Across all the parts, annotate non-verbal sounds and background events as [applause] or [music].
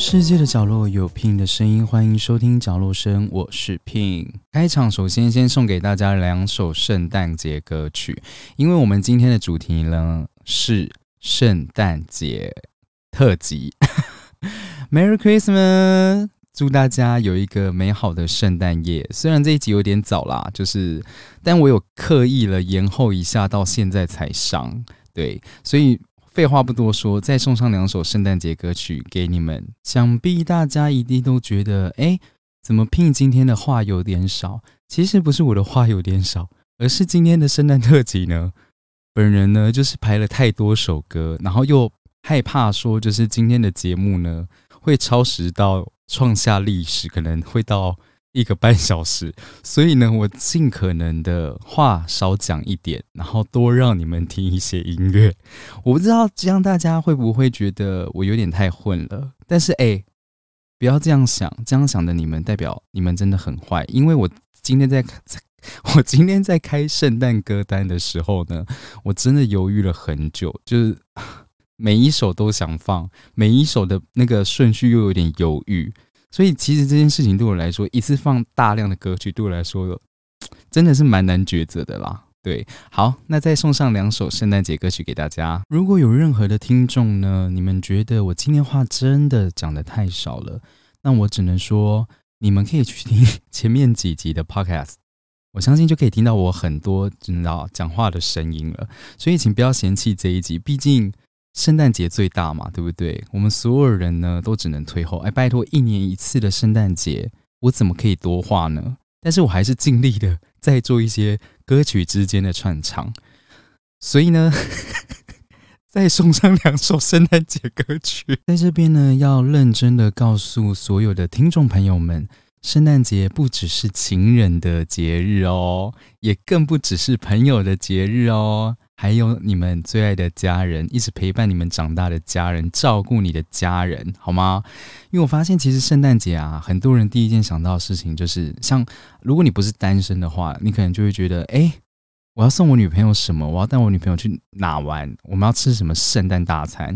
世界的角落有 Pin 的声音，欢迎收听角落声，我是 Pin。开场首先先送给大家两首圣诞节歌曲，因为我们今天的主题呢是圣诞节特辑。[laughs] Merry Christmas！祝大家有一个美好的圣诞夜。虽然这一集有点早啦，就是，但我有刻意了延后一下，到现在才上。对，所以。废话不多说，再送上两首圣诞节歌曲给你们。想必大家一定都觉得，哎，怎么拼今天的话有点少？其实不是我的话有点少，而是今天的圣诞特辑呢。本人呢，就是排了太多首歌，然后又害怕说，就是今天的节目呢会超时到创下历史，可能会到。一个半小时，所以呢，我尽可能的话少讲一点，然后多让你们听一些音乐。我不知道这样大家会不会觉得我有点太混了？但是哎，不要这样想，这样想的你们代表你们真的很坏。因为我今天在 [laughs] 我今天在开圣诞歌单的时候呢，我真的犹豫了很久，就是 [laughs] 每一首都想放，每一首的那个顺序又有点犹豫。所以其实这件事情对我来说，一次放大量的歌曲对我来说，[tsk] 真的是蛮难抉择的啦。对，好，那再送上两首圣诞节歌曲给大家。如果有任何的听众呢，你们觉得我今天话真的讲的太少了，那我只能说，你们可以去听前面几集的 Podcast，我相信就可以听到我很多知道讲话的声音了。所以请不要嫌弃这一集，毕竟。圣诞节最大嘛，对不对？我们所有人呢都只能退后。哎，拜托，一年一次的圣诞节，我怎么可以多话呢？但是我还是尽力的在做一些歌曲之间的串场。所以呢，[laughs] 再送上两首圣诞节歌曲，在这边呢，要认真的告诉所有的听众朋友们，圣诞节不只是情人的节日哦，也更不只是朋友的节日哦。还有你们最爱的家人，一直陪伴你们长大的家人，照顾你的家人，好吗？因为我发现，其实圣诞节啊，很多人第一件想到的事情就是，像如果你不是单身的话，你可能就会觉得，哎，我要送我女朋友什么？我要带我女朋友去哪玩？我们要吃什么圣诞大餐？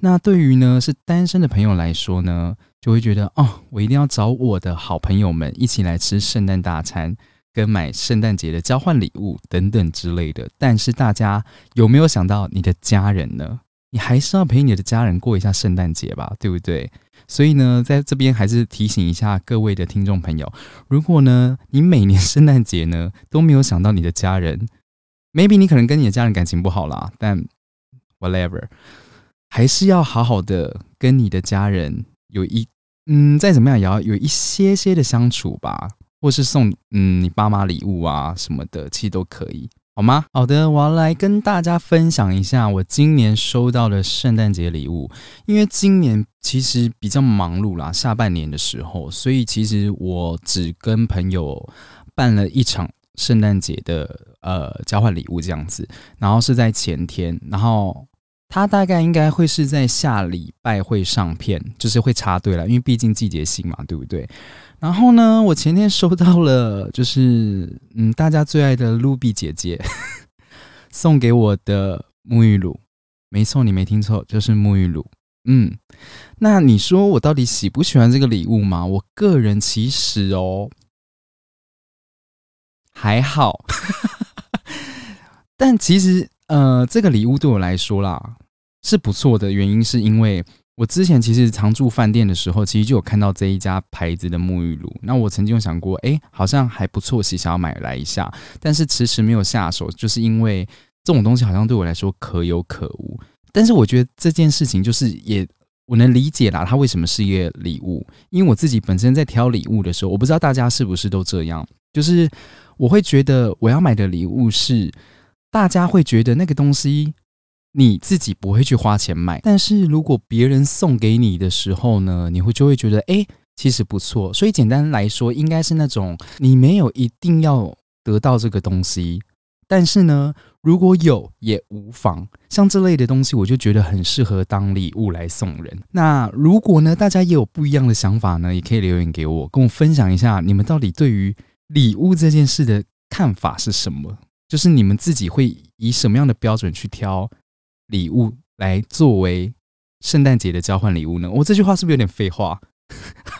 那对于呢是单身的朋友来说呢，就会觉得，哦，我一定要找我的好朋友们一起来吃圣诞大餐。跟买圣诞节的交换礼物等等之类的，但是大家有没有想到你的家人呢？你还是要陪你的家人过一下圣诞节吧，对不对？所以呢，在这边还是提醒一下各位的听众朋友，如果呢你每年 [laughs] 圣诞节呢都没有想到你的家人，maybe 你可能跟你的家人感情不好啦，但 whatever，还是要好好的跟你的家人有一嗯，再怎么样也要有一些些的相处吧。或是送嗯你爸妈礼物啊什么的，其实都可以，好吗？好的，我要来跟大家分享一下我今年收到的圣诞节礼物。因为今年其实比较忙碌啦，下半年的时候，所以其实我只跟朋友办了一场圣诞节的呃交换礼物这样子，然后是在前天，然后他大概应该会是在下礼拜会上片，就是会插队了，因为毕竟季节性嘛，对不对？然后呢，我前天收到了，就是嗯，大家最爱的露比姐姐 [laughs] 送给我的沐浴露，没错，你没听错，就是沐浴露。嗯，那你说我到底喜不喜欢这个礼物吗？我个人其实哦还好，[laughs] 但其实呃，这个礼物对我来说啦是不错的，原因是因为。我之前其实常住饭店的时候，其实就有看到这一家牌子的沐浴露。那我曾经有想过，哎，好像还不错，其实想要买来一下，但是迟迟没有下手，就是因为这种东西好像对我来说可有可无。但是我觉得这件事情就是也我能理解啦，它为什么是一个礼物？因为我自己本身在挑礼物的时候，我不知道大家是不是都这样，就是我会觉得我要买的礼物是大家会觉得那个东西。你自己不会去花钱买，但是如果别人送给你的时候呢，你会就会觉得，哎，其实不错。所以简单来说，应该是那种你没有一定要得到这个东西，但是呢，如果有也无妨。像这类的东西，我就觉得很适合当礼物来送人。那如果呢，大家也有不一样的想法呢，也可以留言给我，跟我分享一下你们到底对于礼物这件事的看法是什么？就是你们自己会以什么样的标准去挑？礼物来作为圣诞节的交换礼物呢？我这句话是不是有点废话？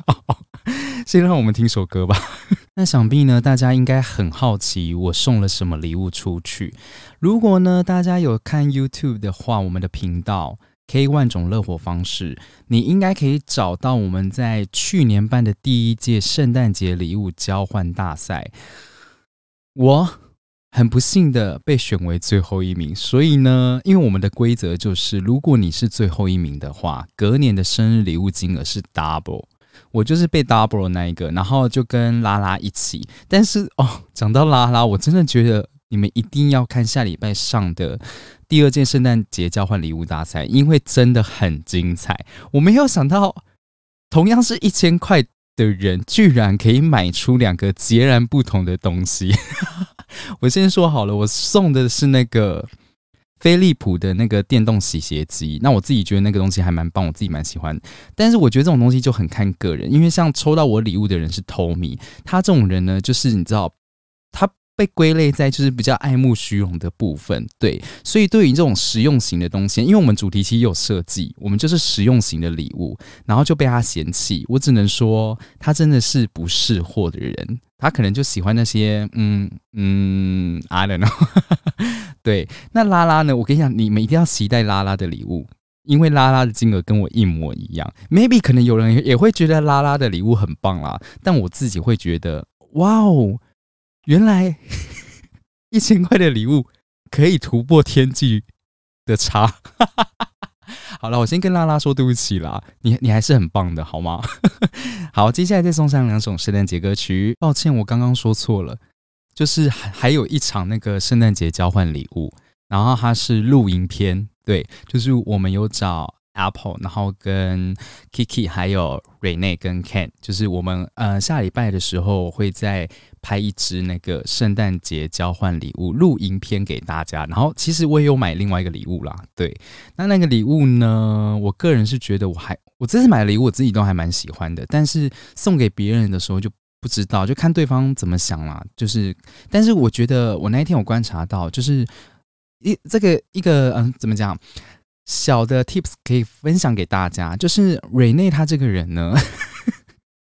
[laughs] 先让我们听首歌吧。[laughs] 那想必呢，大家应该很好奇我送了什么礼物出去。如果呢，大家有看 YouTube 的话，我们的频道 K 万种乐活方式，你应该可以找到我们在去年办的第一届圣诞节礼物交换大赛。我很不幸的被选为最后一名，所以呢，因为我们的规则就是，如果你是最后一名的话，隔年的生日礼物金额是 double。我就是被 double 那一个，然后就跟拉拉一起。但是哦，讲到拉拉，我真的觉得你们一定要看下礼拜上的第二届圣诞节交换礼物大赛，因为真的很精彩。我没有想到，同样是一千块的人，居然可以买出两个截然不同的东西。[laughs] 我先说好了，我送的是那个。飞利浦的那个电动洗鞋机，那我自己觉得那个东西还蛮棒，我自己蛮喜欢。但是我觉得这种东西就很看个人，因为像抽到我礼物的人是 Tommy，他这种人呢，就是你知道，被归类在就是比较爱慕虚荣的部分，对。所以对于这种实用型的东西，因为我们主题其实有设计，我们就是实用型的礼物，然后就被他嫌弃。我只能说，他真的是不识货的人。他可能就喜欢那些，嗯嗯，I don't know。[laughs] 对，那拉拉呢？我跟你讲，你们一定要期待拉拉的礼物，因为拉拉的金额跟我一模一样。Maybe 可能有人也会觉得拉拉的礼物很棒啦，但我自己会觉得，哇哦，原来 [laughs] 一千块的礼物可以突破天际的差。[laughs] 好了，我先跟拉拉说对不起啦，你你还是很棒的，好吗？[laughs] 好，接下来再送上两首圣诞节歌曲。抱歉，我刚刚说错了，就是还还有一场那个圣诞节交换礼物，然后它是露营篇，对，就是我们有找。Apple，然后跟 Kiki 还有 Rene 跟 Ken，就是我们呃下礼拜的时候会再拍一支那个圣诞节交换礼物录影片给大家。然后其实我也有买另外一个礼物啦，对，那那个礼物呢，我个人是觉得我还我这次买礼物我自己都还蛮喜欢的，但是送给别人的时候就不知道，就看对方怎么想啦。就是，但是我觉得我那一天我观察到，就是一这个一个嗯怎么讲？小的 tips 可以分享给大家，就是瑞内他这个人呢，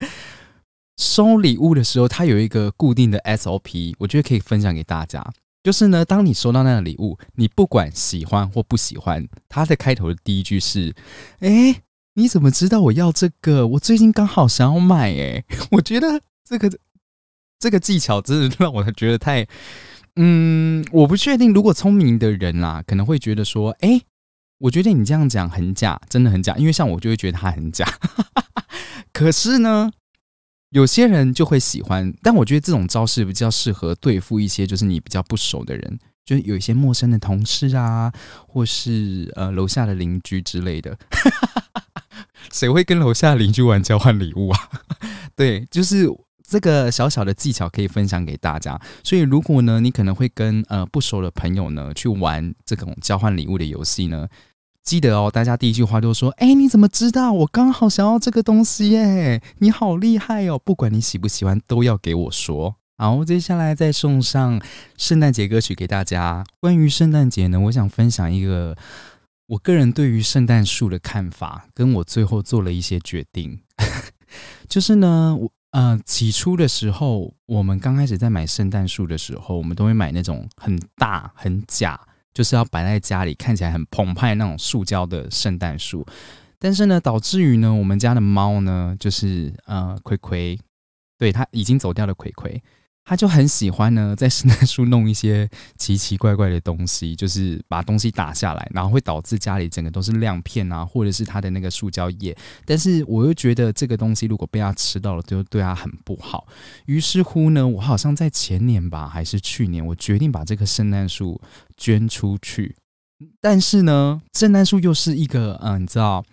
[laughs] 收礼物的时候他有一个固定的 SOP，我觉得可以分享给大家。就是呢，当你收到那个礼物，你不管喜欢或不喜欢，他的开头的第一句是：“哎，你怎么知道我要这个？我最近刚好想要买。”哎，我觉得这个这个技巧真的让我觉得太……嗯，我不确定，如果聪明的人啦，可能会觉得说：“哎。”我觉得你这样讲很假，真的很假。因为像我就会觉得他很假。[laughs] 可是呢，有些人就会喜欢。但我觉得这种招式比较适合对付一些就是你比较不熟的人，就是有一些陌生的同事啊，或是呃楼下的邻居之类的。[laughs] 谁会跟楼下邻居玩交换礼物啊？[laughs] 对，就是这个小小的技巧可以分享给大家。所以如果呢，你可能会跟呃不熟的朋友呢去玩这种交换礼物的游戏呢？记得哦，大家第一句话都说：“哎，你怎么知道？我刚好想要这个东西耶！你好厉害哦！不管你喜不喜欢，都要给我说。”好，接下来再送上圣诞节歌曲给大家。关于圣诞节呢，我想分享一个我个人对于圣诞树的看法，跟我最后做了一些决定。[laughs] 就是呢，我呃起初的时候，我们刚开始在买圣诞树的时候，我们都会买那种很大很假。就是要摆在家里，看起来很澎湃那种塑胶的圣诞树，但是呢，导致于呢，我们家的猫呢，就是呃，葵葵，对，它已经走掉了葵葵。他就很喜欢呢，在圣诞树弄一些奇奇怪怪的东西，[laughs] 就是把东西打下来，然后会导致家里整个都是亮片啊，或者是他的那个塑胶叶。但是我又觉得这个东西如果被他吃到了，就对他很不好。于是乎呢，我好像在前年吧，还是去年，我决定把这个圣诞树捐出去。但是呢，圣诞树又是一个，嗯，你知道。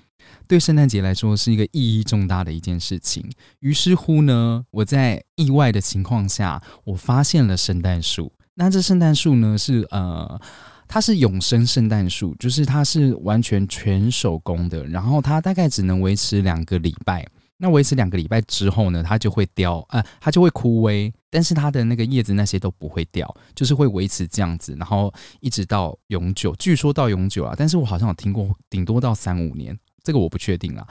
对圣诞节来说是一个意义重大的一件事情。于是乎呢，我在意外的情况下，我发现了圣诞树。那这圣诞树呢，是呃，它是永生圣诞树，就是它是完全全手工的。然后它大概只能维持两个礼拜。那维持两个礼拜之后呢，它就会凋，呃，它就会枯萎。但是它的那个叶子那些都不会掉，就是会维持这样子，然后一直到永久。据说到永久啊，但是我好像有听过，顶多到三五年。这个我不确定啦。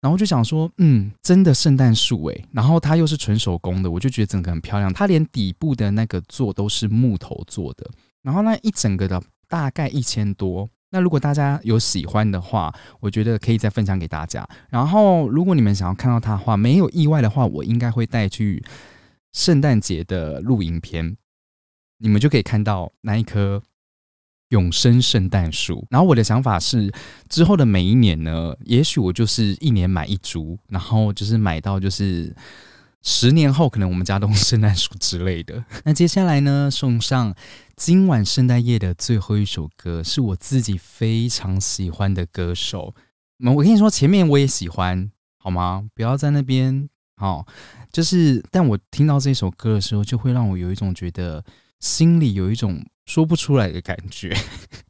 然后就想说，嗯，真的圣诞树诶，然后它又是纯手工的，我就觉得整个很漂亮。它连底部的那个座都是木头做的，然后那一整个的大概一千多。那如果大家有喜欢的话，我觉得可以再分享给大家。然后如果你们想要看到它的话，没有意外的话，我应该会带去圣诞节的露营片，你们就可以看到那一棵。永生圣诞树，然后我的想法是，之后的每一年呢，也许我就是一年买一株，然后就是买到就是十年后，可能我们家都是圣诞树之类的。[laughs] 那接下来呢，送上今晚圣诞夜的最后一首歌，是我自己非常喜欢的歌手。那我跟你说，前面我也喜欢，好吗？不要在那边，好，就是，但我听到这首歌的时候，就会让我有一种觉得心里有一种。说不出来的感觉。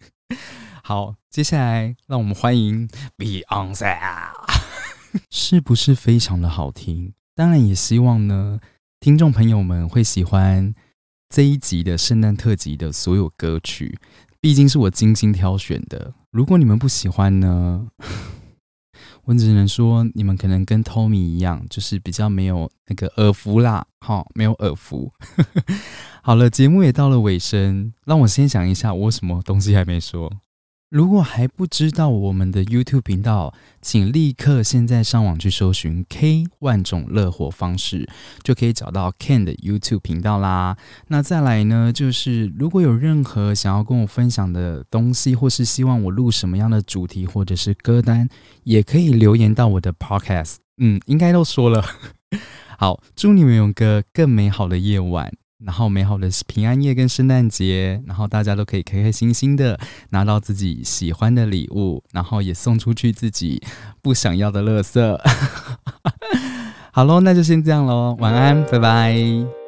[laughs] 好，接下来让我们欢迎 Beyonce，是不是非常的好听？当然也希望呢，听众朋友们会喜欢这一集的圣诞特辑的所有歌曲，毕竟是我精心挑选的。如果你们不喜欢呢，我只能说你们可能跟 Tommy 一样，就是比较没有那个耳福啦，哈，没有耳福。[laughs] 好了，节目也到了尾声，让我先想一下，我什么东西还没说。如果还不知道我们的 YouTube 频道，请立刻现在上网去搜寻 K 万种乐活方式，就可以找到 Ken 的 YouTube 频道啦。那再来呢，就是如果有任何想要跟我分享的东西，或是希望我录什么样的主题或者是歌单，也可以留言到我的 Podcast。嗯，应该都说了。[laughs] 好，祝你们有个更美好的夜晚。然后美好的平安夜跟圣诞节，然后大家都可以开开心心的拿到自己喜欢的礼物，然后也送出去自己不想要的垃圾。[laughs] 好喽，那就先这样喽，晚安，拜拜。